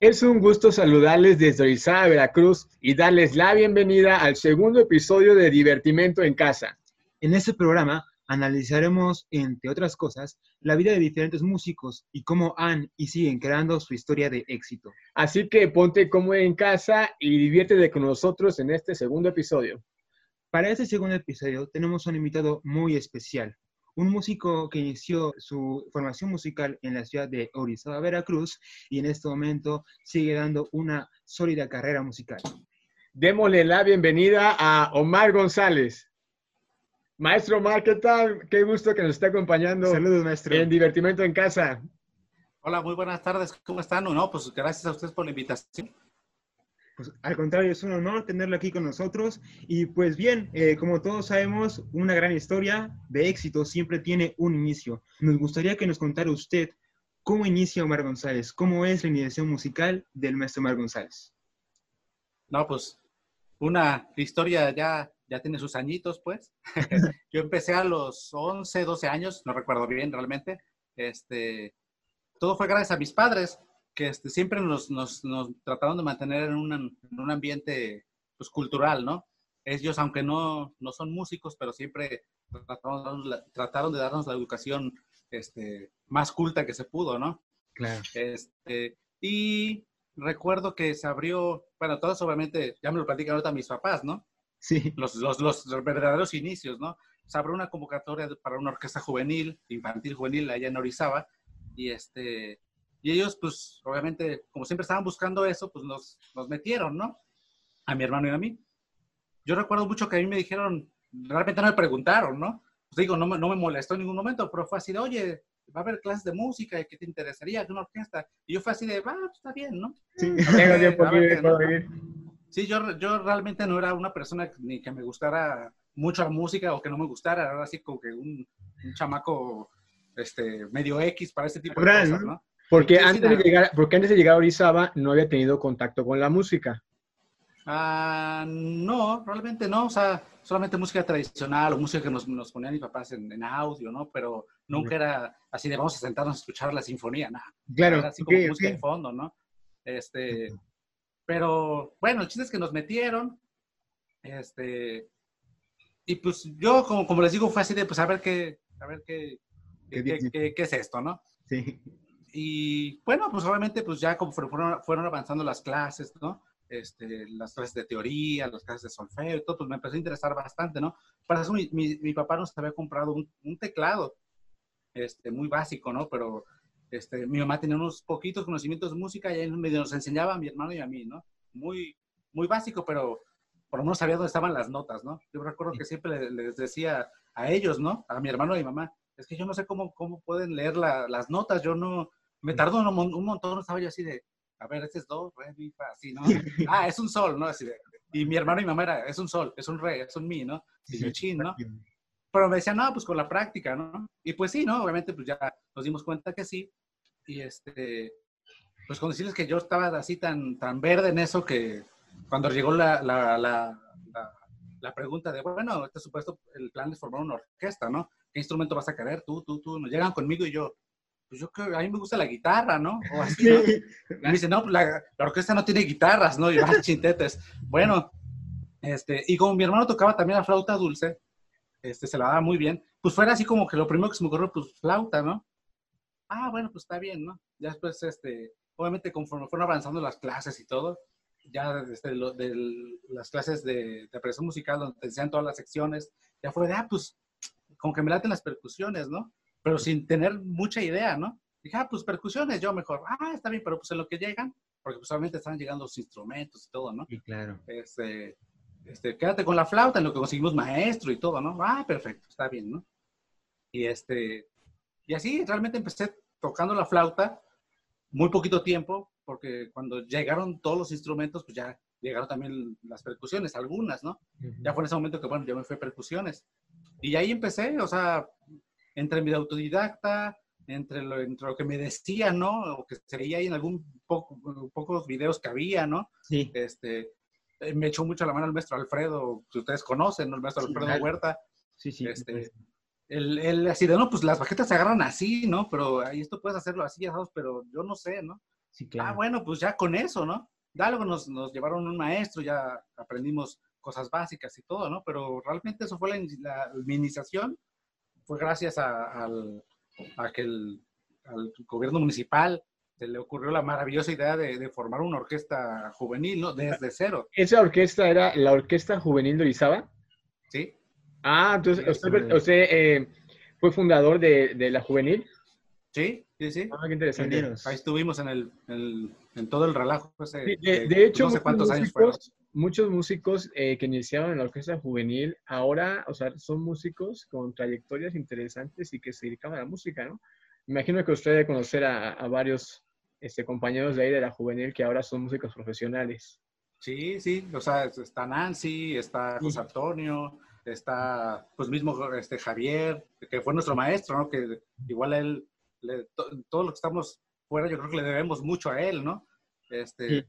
Es un gusto saludarles desde Orizaba, Veracruz y darles la bienvenida al segundo episodio de Divertimento en Casa. En este programa analizaremos, entre otras cosas, la vida de diferentes músicos y cómo han y siguen creando su historia de éxito. Así que ponte como en casa y diviértete con nosotros en este segundo episodio. Para este segundo episodio tenemos un invitado muy especial, un músico que inició su formación musical en la ciudad de Orizaba, Veracruz, y en este momento sigue dando una sólida carrera musical. Démosle la bienvenida a Omar González. Maestro Omar, ¿qué tal? Qué gusto que nos esté acompañando. Saludos, maestro. En Divertimento en Casa. Hola, muy buenas tardes. ¿Cómo están? No, pues gracias a ustedes por la invitación. Pues al contrario, es un honor tenerlo aquí con nosotros. Y pues bien, eh, como todos sabemos, una gran historia de éxito siempre tiene un inicio. Nos gustaría que nos contara usted cómo inicia Omar González, cómo es la iniciación musical del maestro Omar González. No, pues una historia ya, ya tiene sus añitos, pues. Yo empecé a los 11, 12 años, no recuerdo bien realmente. Este, todo fue gracias a mis padres que este, siempre nos, nos, nos, trataron de mantener en, una, en un ambiente pues, cultural, ¿no? Ellos, aunque no, no son músicos, pero siempre trataron, trataron de darnos la educación este, más culta que se pudo, ¿no? Claro. Este, y recuerdo que se abrió, bueno, todos obviamente, ya me lo platican ahorita mis papás, ¿no? Sí. Los, los, los, verdaderos inicios, ¿no? Se abrió una convocatoria para una orquesta juvenil, infantil juvenil, allá en Orizaba, y este, y ellos, pues, obviamente, como siempre estaban buscando eso, pues nos, nos metieron, ¿no? A mi hermano y a mí. Yo recuerdo mucho que a mí me dijeron, realmente no me preguntaron, ¿no? Pues digo, no me, no me molestó en ningún momento, pero fue así de, oye, va a haber clases de música, ¿qué te interesaría? ¿De una orquesta? Y yo fue así de, va, pues está bien, ¿no? Sí, sí yo, yo realmente no era una persona ni que me gustara mucho la música o que no me gustara, era así como que un, un chamaco este, medio X para este tipo de cosas, ¿no? Porque antes, de llegar, porque antes de llegar a Orizaba no había tenido contacto con la música. Ah, no, realmente no. O sea, solamente música tradicional o música que nos, nos ponían mis papás en, audio, ¿no? Pero nunca era así de vamos a sentarnos a escuchar la sinfonía, nada. Claro. Era así como música de fondo, ¿no? Este, pero bueno, el chiste es que nos metieron. Este, y pues yo, como, como les digo, fue así de, pues a ver qué, a ver qué, qué, qué, qué es esto, ¿no? Sí y bueno, pues obviamente pues ya como fueron, fueron avanzando las clases, ¿no? Este, las clases de teoría, las clases de solfeo y todo, pues me empezó a interesar bastante, ¿no? Para eso mi, mi, papá nos había comprado un, un, teclado, este, muy básico, ¿no? Pero este, mi mamá tenía unos poquitos conocimientos de música y él medio nos enseñaba a mi hermano y a mí, ¿no? Muy, muy básico, pero por lo menos sabía dónde estaban las notas, ¿no? Yo recuerdo que siempre les decía a ellos, ¿no? A mi hermano y a mi mamá, es que yo no sé cómo, cómo pueden leer la, las notas, yo no, me tardó un, un, montón, estaba yo así de, a ver, este es do, re, mi, fa, así, ¿no? ah, es un sol, ¿no? Así de, y mi hermano y mi mamá era, es un sol, es un re, es un mi, ¿no? Y yo chin, ¿no? Pero me decían, no, pues con la práctica, ¿no? Y pues sí, ¿no? Obviamente, pues ya nos dimos cuenta que sí. Y este, pues con decirles que yo estaba así tan, tan verde en eso que cuando llegó la, la, la, la, pregunta de, bueno, este supuesto, el plan es formar una orquesta, ¿no? ¿Qué instrumento vas a querer? Tú, tú, tú. Nos llegan conmigo y yo, pues yo creo, a mí me gusta la guitarra, ¿no? O así, me dice, no, pues la, la, orquesta no tiene guitarras, ¿no? Y yo, ah, chintetes. Bueno, este, y como mi hermano tocaba también la flauta dulce, este, se la daba muy bien, pues fuera así como que lo primero que se me ocurrió, pues flauta, ¿no? Ah, bueno, pues está bien, ¿no? Ya después, este, obviamente conforme fueron avanzando las clases y todo, ya desde lo, de las clases de, de apreciación musical, donde te enseñan todas las secciones, ya fue de, ah, pues, como que me laten las percusiones, ¿no? Pero sin tener mucha idea, ¿no? Dije, ah, pues percusiones, yo mejor, ah, está bien, pero pues en lo que llegan, porque pues solamente están llegando los instrumentos y todo, ¿no? Sí, claro. Este, este, quédate con la flauta en lo que conseguimos maestro y todo, ¿no? Ah, perfecto, está bien, ¿no? Y este, y así realmente empecé tocando la flauta muy poquito tiempo, porque cuando llegaron todos los instrumentos, pues ya llegaron también las percusiones, algunas, ¿no? Uh -huh. Ya fue en ese momento que, bueno, yo me fui a percusiones. Y ahí empecé, o sea, entre mi autodidacta, entre lo, entre lo que me decían, ¿no? O que se veía ahí en algún poco, pocos videos que había, ¿no? Sí. Este, eh, me echó mucho la mano el maestro Alfredo, que ustedes conocen, ¿no? El maestro Alfredo claro. Huerta. Sí, sí. Este, él, él, así de, no, pues las baquetas se agarran así, ¿no? Pero ahí esto puedes hacerlo así, pero yo no sé, ¿no? Sí, claro. Ah, bueno, pues ya con eso, ¿no? De algo nos, nos llevaron un maestro, ya aprendimos cosas básicas y todo, ¿no? Pero realmente eso fue la, la, mi iniciación, fue gracias a, al, a que el, al gobierno municipal se le ocurrió la maravillosa idea de, de formar una orquesta juvenil, ¿no? Desde cero, ¿Esa orquesta era la Orquesta Juvenil de Orizaba? ¿sí? Ah, entonces usted, usted, eh, fue fundador de, de la Juvenil. Sí, sí, sí. Ah, qué interesante. Ahí estuvimos en, el, en, en todo el relajo. ese Sí, de, hecho, no sé cuántos años fueron. Muchos músicos eh, que iniciaron en la orquesta juvenil ahora, o sea, son músicos con trayectorias interesantes y que se dedicaban a la música, ¿no? Me imagino que usted debe conocer a, a varios este, compañeros de ahí de la juvenil que ahora son músicos profesionales. Sí, sí, o sea, está Nancy, está. José Antonio, está pues mismo este Javier, que fue nuestro maestro, ¿no? Que igual a él, le- to- todo lo que estamos fuera, yo creo que le debemos mucho a él, ¿no? Este,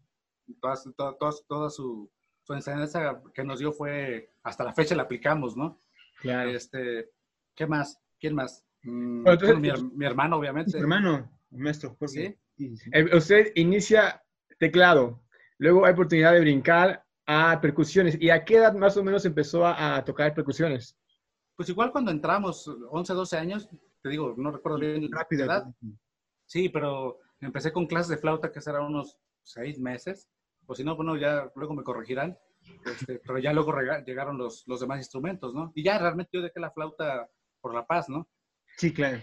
to- todas- toda su, su enseñanza que nos dio fue, hasta la fecha la aplicamos, ¿no? Claro. Este, ¿qué más? ¿Quién más? Mm, Bueno, entonces- bueno, mi, her- mi hermano, obviamente. Su hermano, maestro, Jorge. Sí. Sí, sí. Eh, usted inicia teclado, luego hay oportunidad de brincar a percusiones. ¿Y a qué edad más o menos empezó a, a tocar percusiones? Pues igual cuando entramos, 11, 12 años, te digo, no recuerdo bien la Rápido. edad, Sí, pero empecé con clases de flauta que serán unos seis meses. O si no, bueno, ya luego me corregirán. Este, pero ya luego llegaron los, los demás instrumentos, ¿no? Y ya realmente yo dejé la flauta por la paz, ¿no? Sí, claro.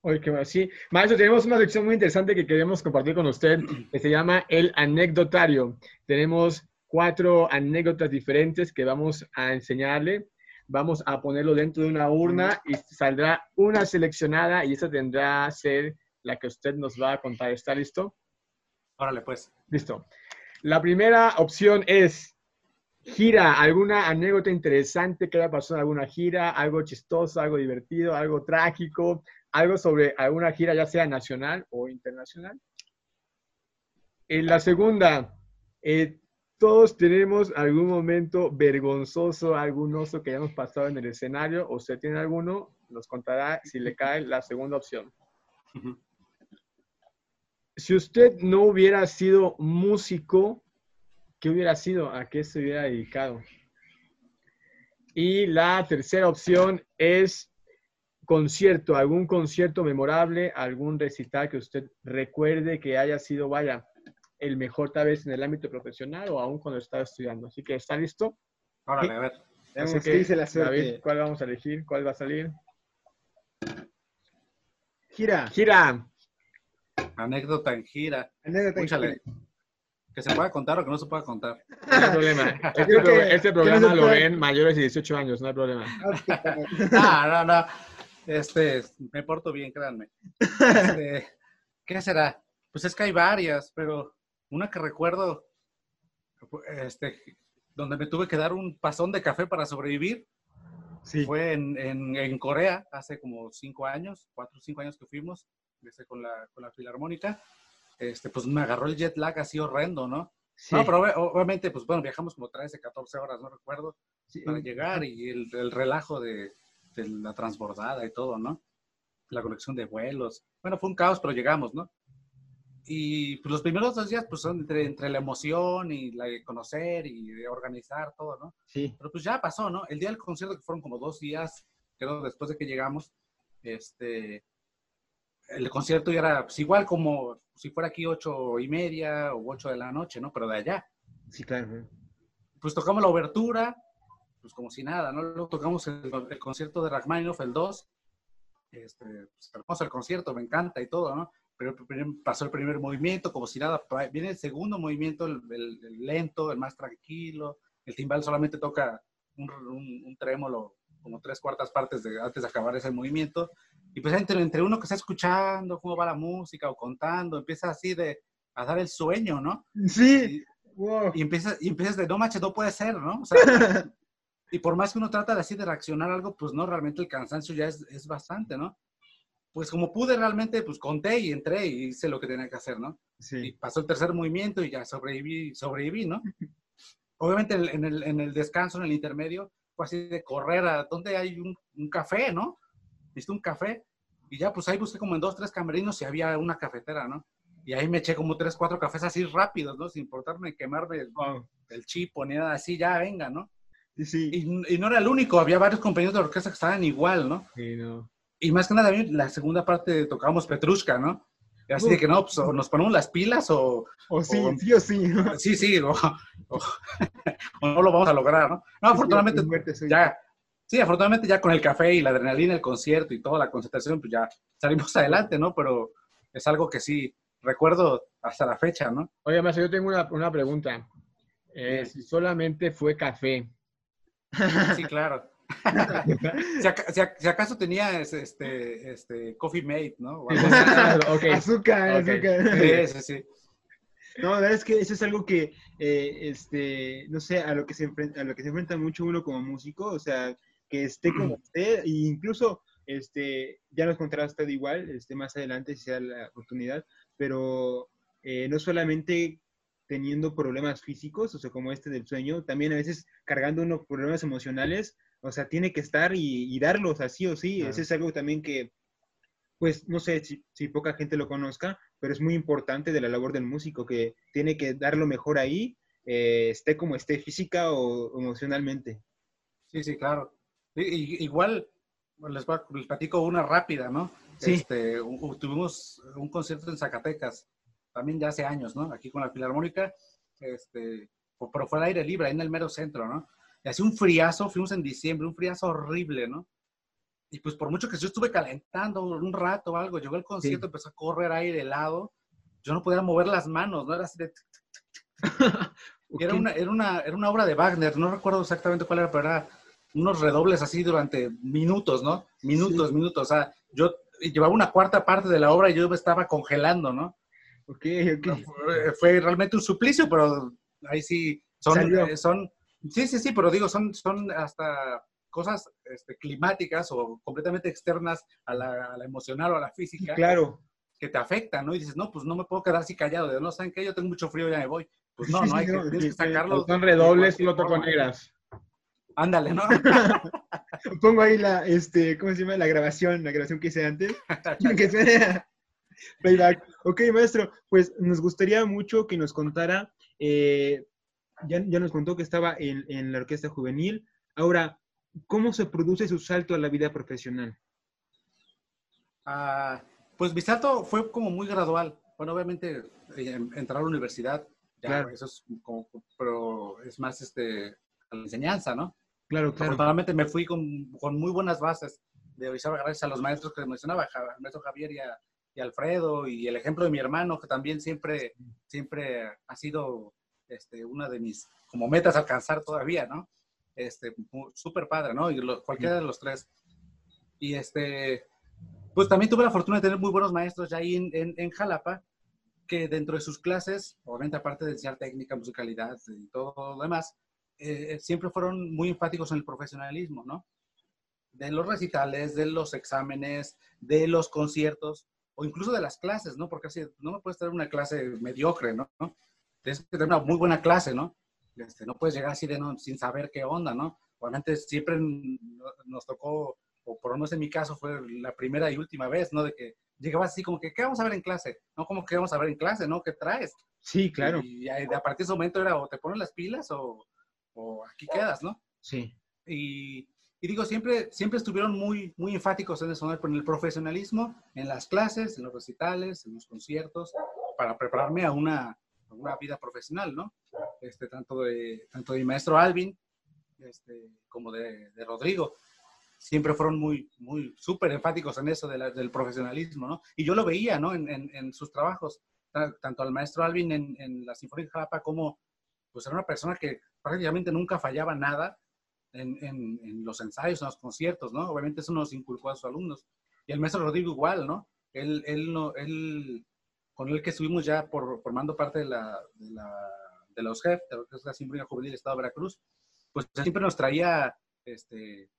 Oye, qué bueno. Sí, maestro, tenemos una sección muy interesante que queremos compartir con usted, que se llama el anecdotario. Tenemos cuatro anécdotas diferentes que vamos a enseñarle. Vamos a ponerlo dentro de una urna y saldrá una seleccionada y esa tendrá a ser la que usted nos va a contar. ¿Está listo? Órale, pues. Listo. La primera opción es gira, alguna anécdota interesante que haya pasado en alguna gira, algo chistoso, algo divertido, algo trágico, algo sobre alguna gira, ya sea nacional o internacional. En la segunda, eh, todos tenemos algún momento vergonzoso, algún oso que hayamos pasado en el escenario, o usted tiene alguno, nos contará si le cae la segunda opción. Si usted no hubiera sido músico, ¿qué hubiera sido? ¿A qué se hubiera dedicado? Y la tercera opción es concierto, algún concierto memorable, algún recital que usted recuerde que haya sido, vaya, el mejor tal vez en el ámbito profesional o aún cuando estaba estudiando. Así que, ¿está listo? Órale, a ver. Así dice la suerte. David, ¿cuál vamos a elegir? ¿Cuál va a salir? Gira. Gira. Anécdota en gira. Anécdota en Escúchale. gira. Que se pueda contar o que no se pueda contar. No hay problema. Este, pro- que- este no programa lo puede. ven mayores de 18 años, no hay problema. Ok. No, no, no. Este, me porto bien, créanme. Este, ¿Qué será? Pues es que hay varias, pero una que recuerdo, este, donde me tuve que dar un pasón de café para sobrevivir, Sí. fue en, en, en Corea, hace como cinco años, cuatro o cinco años que fuimos, este, con, la, con la filarmónica. Este, pues me agarró el jet lag así horrendo, ¿no? sí. No, pero obvi- obviamente, pues bueno, viajamos como 13, 14 horas, no recuerdo Sí. para llegar y el, el relajo de, de la transbordada y todo, ¿no? La conexión de vuelos. Bueno, fue un caos, pero llegamos, ¿no? Y pues, los primeros dos días, pues son entre, entre la emoción y la de conocer y de organizar todo, ¿no? Sí. Pero pues ya pasó, ¿no? El día del concierto, que fueron como dos días, creo, después de que llegamos, este, el concierto ya era pues, igual como si fuera aquí ocho y media o ocho de la noche, ¿no? Pero de allá Sí, claro. pues tocamos la obertura, pues como si nada, ¿no? Luego tocamos el, el concierto de Rachmaninoff, el 2. Este, pues, hermoso el concierto, me encanta y todo, ¿no? Pero pasó el primer movimiento, como si nada. Viene el segundo movimiento, el, el- el lento, el más tranquilo. El timbal solamente toca un, un- un trémolo, como tres cuartas partes de, antes de acabar ese movimiento. Y pues entre, entre uno que está escuchando cómo va la música o contando, empieza así de a dar el sueño, ¿no? Sí. Y- Wow. y empiezas, y empiezas de, no manches, no puede ser, ¿no? O sea, y por más que uno trata de así de reaccionar a algo, pues no, realmente el cansancio ya es, es bastante, ¿no? Pues como pude realmente, pues conté y entré y hice lo que tenía que hacer, ¿no? Y Sí. pasó el tercer movimiento y ya sobreviví, sobreviví, ¿no? Obviamente en el, en el, en el descanso, en el intermedio, fue así de correr a donde hay un, un café, ¿no? Viste un café y ya pues ahí busqué como en dos, tres camerinos y había una cafetera, ¿no? Y ahí me eché como tres, cuatro cafés así rápidos, ¿no? Sin importarme quemarme el, el chip o ni nada así, ya venga, ¿no? Sí, sí. Y, y no era el único, había varios compañeros de orquesta que estaban igual, ¿no? Sí, no. Y más que nada, la segunda parte tocábamos Petrushka, ¿no? Y así de que no, pues o nos ponemos las pilas o, O sí, o- sí o sí. ¿no? sí, sí, o, o- o no lo vamos a lograr, ¿no? No, afortunadamente, Sí, soy- ya, sí, afortunadamente ya con el café y la adrenalina, el concierto y toda la concentración, pues ya salimos adelante, ¿no? Pero es algo que sí recuerdo hasta la fecha, ¿no? Oye, maestro, yo tengo una, una pregunta. Eh, si solamente fue café, Sí, claro. si, aca- si ac- si acaso tenía es- este, este, Coffee Mate, ¿no? O algo así. Azúcar, azúcar. Sí, sí, sí. No, la verdad es que eso es algo que, eh, este, no sé, a lo que se enfrenta, a lo que se enfrenta mucho uno como músico, o sea, que esté como esté, e incluso, este, ya nos contará usted igual, este, más adelante si sea la oportunidad, pero eh, no solamente teniendo problemas físicos, o sea, como este del sueño, también a veces cargando unos problemas emocionales, o sea, tiene que estar y, y darlos así o sí, eso es algo también que, pues, no sé si, si poca gente lo conozca, pero es muy importante de la labor del músico, que tiene que dar lo mejor ahí, eh, esté como esté física o emocionalmente. Sí, sí, claro. Igual, les, voy a- les platico una rápida, ¿no? Sí. Este, tuvimos un concierto en Zacatecas, también ya hace años, ¿no? Aquí con la Filarmónica, este, pero fue al aire libre, ahí en el mero centro, ¿no? Y hacía un friazo, fuimos en diciembre, un friazo horrible, ¿no? Y pues por mucho que yo estuve calentando un rato o algo, llegó el concierto, empezó a correr aire helado, yo no podía mover las manos, ¿no? Era así de... Era una, era, una, era una obra de Wagner, no recuerdo exactamente cuál era, pero era unos redobles así durante minutos, ¿no? Minutos, minutos. O sea, yo llevaba una cuarta parte de la obra y yo me estaba congelando, ¿no? Ok, ok. Fue, fue realmente un suplicio, pero ahí sí son, eh, son sí, sí, sí, pero digo, son, son hasta cosas este, climáticas o completamente externas a la, a la emocional o a la física Claro. que te afectan, ¿no? Y dices, no, pues no me puedo quedar así callado, de no saben que yo tengo mucho frío, ya me voy. Pues no, no hay que, sí, sacarlo. Son redobles y lo toco forma. negras. Ándale, ¿no? Pongo ahí la, este, ¿cómo se llama? La grabación, la grabación que hice antes. que suene playback. Ok, maestro, pues nos gustaría mucho que nos contara, eh, ya, ya nos contó que estaba en, en la orquesta juvenil. Ahora, ¿cómo se produce su salto a la vida profesional? Ah, pues mi salto fue como muy gradual. Bueno, obviamente eh, entrar a la universidad, ya, Claro. eso es como, pero es más este, a la enseñanza, ¿no? Claro, Afortunadamente me fui con, con muy buenas bases de Orizaba gracias a los maestros que mencionaba, al maestro Javier y, a- y Alfredo, y el ejemplo de mi hermano, que también siempre, siempre ha sido este, una de mis como metas alcanzar todavía, ¿no? Este, súper padre, ¿no? Y lo- cualquiera de los tres. Y este, pues también tuve la fortuna de tener muy buenos maestros ya ahí en, en, en Jalapa, que dentro de sus clases, obviamente aparte de enseñar técnica, musicalidad y todo lo demás, eh, siempre fueron muy enfáticos en el profesionalismo, ¿no? De los recitales, de los exámenes, de los conciertos, o incluso de las clases, ¿no? Porque así, no me puedes tener una clase mediocre, ¿no? Tienes que tener una muy buena clase, ¿no? Este, no puedes llegar así de no, sin saber qué onda, ¿no? Obviamente siempre nos tocó, o por lo menos en mi caso fue la primera y última vez, ¿no? De que llegabas así como que, ¿qué vamos a ver en clase? No, como que vamos a ver en clase, ¿no? ¿Qué traes? Sí, claro. Y a, a partir de ese momento era o te pones las pilas o, o aquí quedas, ¿no? Sí. Y, y digo, siempre, siempre estuvieron muy, muy enfáticos en eso, en el profesionalismo, en las clases, en los recitales, en los conciertos, para prepararme a una, a una vida profesional, ¿no? Este, tanto, de, tanto de mi maestro Alvin este, como de, de Rodrigo. Siempre fueron muy, muy súper enfáticos en eso de la- del profesionalismo, ¿no? Y yo lo veía, ¿no? En, en- en sus trabajos, ta- tanto al maestro Alvin en, en la Sinfónica de Jalapa como, pues era una persona que prácticamente nunca fallaba nada en, en- en los ensayos, en los conciertos, ¿no? Obviamente eso nos inculcó a sus alumnos. Y el maestro Rodrigo igual, ¿no? Él, él, no, él con el que estuvimos ya por, formando parte de, la, de, la, de los JEF, de la Sinfónica Juvenil del Estado de Veracruz, pues siempre nos traía, este,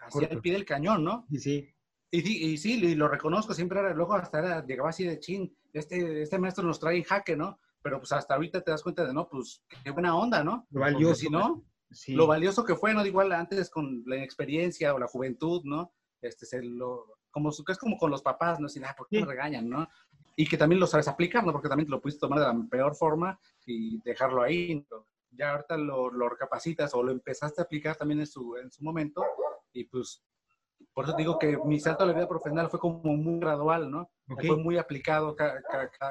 hacia el pie del cañón, ¿no? Sí, sí. Y, sí- y sí, y lo reconozco, siempre era, luego hasta era, llegaba así de chin, este, este maestro nos trae en jaque, ¿no? Pero pues hasta ahorita te das cuenta de, no, pues qué buena onda, ¿no? Lo valioso. si no, Sí. lo valioso que fue, ¿no? Igual antes con la inexperiencia o la juventud, ¿no? Este, se lo, como, es como con los papás, ¿no? Así, ah, ¿por qué Sí. me regañan, no? y que también lo sabes aplicar, ¿no? Porque también te lo pudiste tomar de la peor forma y dejarlo ahí. Ya ahorita lo, lo recapacitas o lo empezaste a aplicar también en su, en su momento y pues por eso digo que mi salto a la vida profesional fue como muy gradual, ¿no? Fue muy aplicado cada,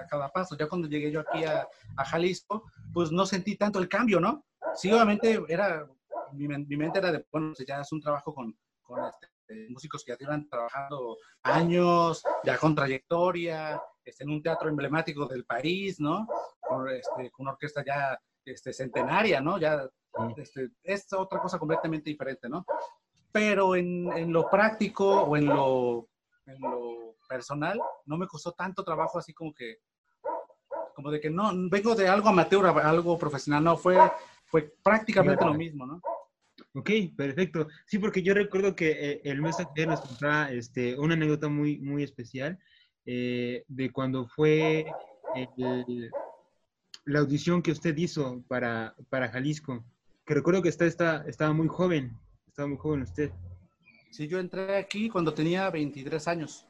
cada, paso. Ya cuando llegué yo aquí a, a, Jalisco, pues no sentí tanto el cambio, ¿no? Sí, obviamente era, mi, mi mente era de, bueno, pues ya es un trabajo con, con este, músicos que ya llevan trabajando años, ya con trayectoria, este, en un teatro emblemático del país, ¿no? Con, este, con una orquesta ya este, centenaria, ¿no? Ya este, es otra cosa completamente diferente, ¿no? pero en, en lo práctico o en lo, en lo, personal no me costó tanto trabajo así como que, como de que no, vengo de algo amateur a algo profesional, no, fue, fue prácticamente lo mismo, ¿no? Ok, perfecto. Sí, porque yo recuerdo que eh, el mes anterior nos contaba este, una anécdota muy, muy especial eh, de cuando fue el, la audición que usted hizo para, para Jalisco, que recuerdo que está, está, estaba muy joven, estaba muy joven usted. Sí, yo entré aquí cuando tenía 23 años.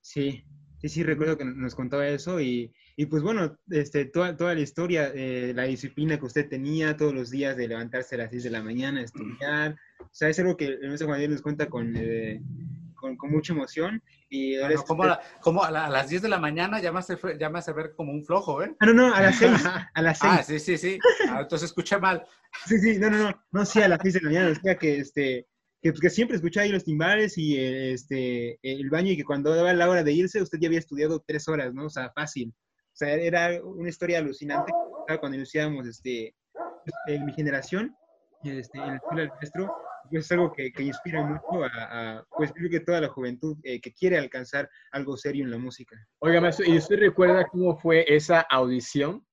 Sí, sí, sí, recuerdo que nos contaba eso y, y pues bueno, este, toda, toda la historia, eh, la disciplina que usted tenía todos los días de levantarse a las 6 de la mañana, estudiar, o sea, es algo que el maestro Juan Diego nos cuenta con, eh, con, con, mucha emoción. Y bueno, como, a, como a, las 10 de la mañana ya me, hace, ya me hace ver como un flojo, ¿eh? Ah, no, no, a las 6, a las 6. Ah, sí, sí, sí, ah, entonces escuché mal. Sí, sí, no, no, no, no, sí, a las 6 de la mañana, decía que, este, que, pues, que siempre escuchaba ahí los timbales y eh, este, el baño y que cuando daba la hora de irse usted ya había estudiado tres horas, ¿no? O sea, fácil. O sea, era una historia alucinante cuando iniciábamos este, en mi generación, este, en el del maestro, pues es algo que, que inspira mucho a, a, pues creo que toda la juventud eh, que quiere alcanzar algo serio en la música. Oiga, maestro, ¿y usted recuerda cómo fue esa audición?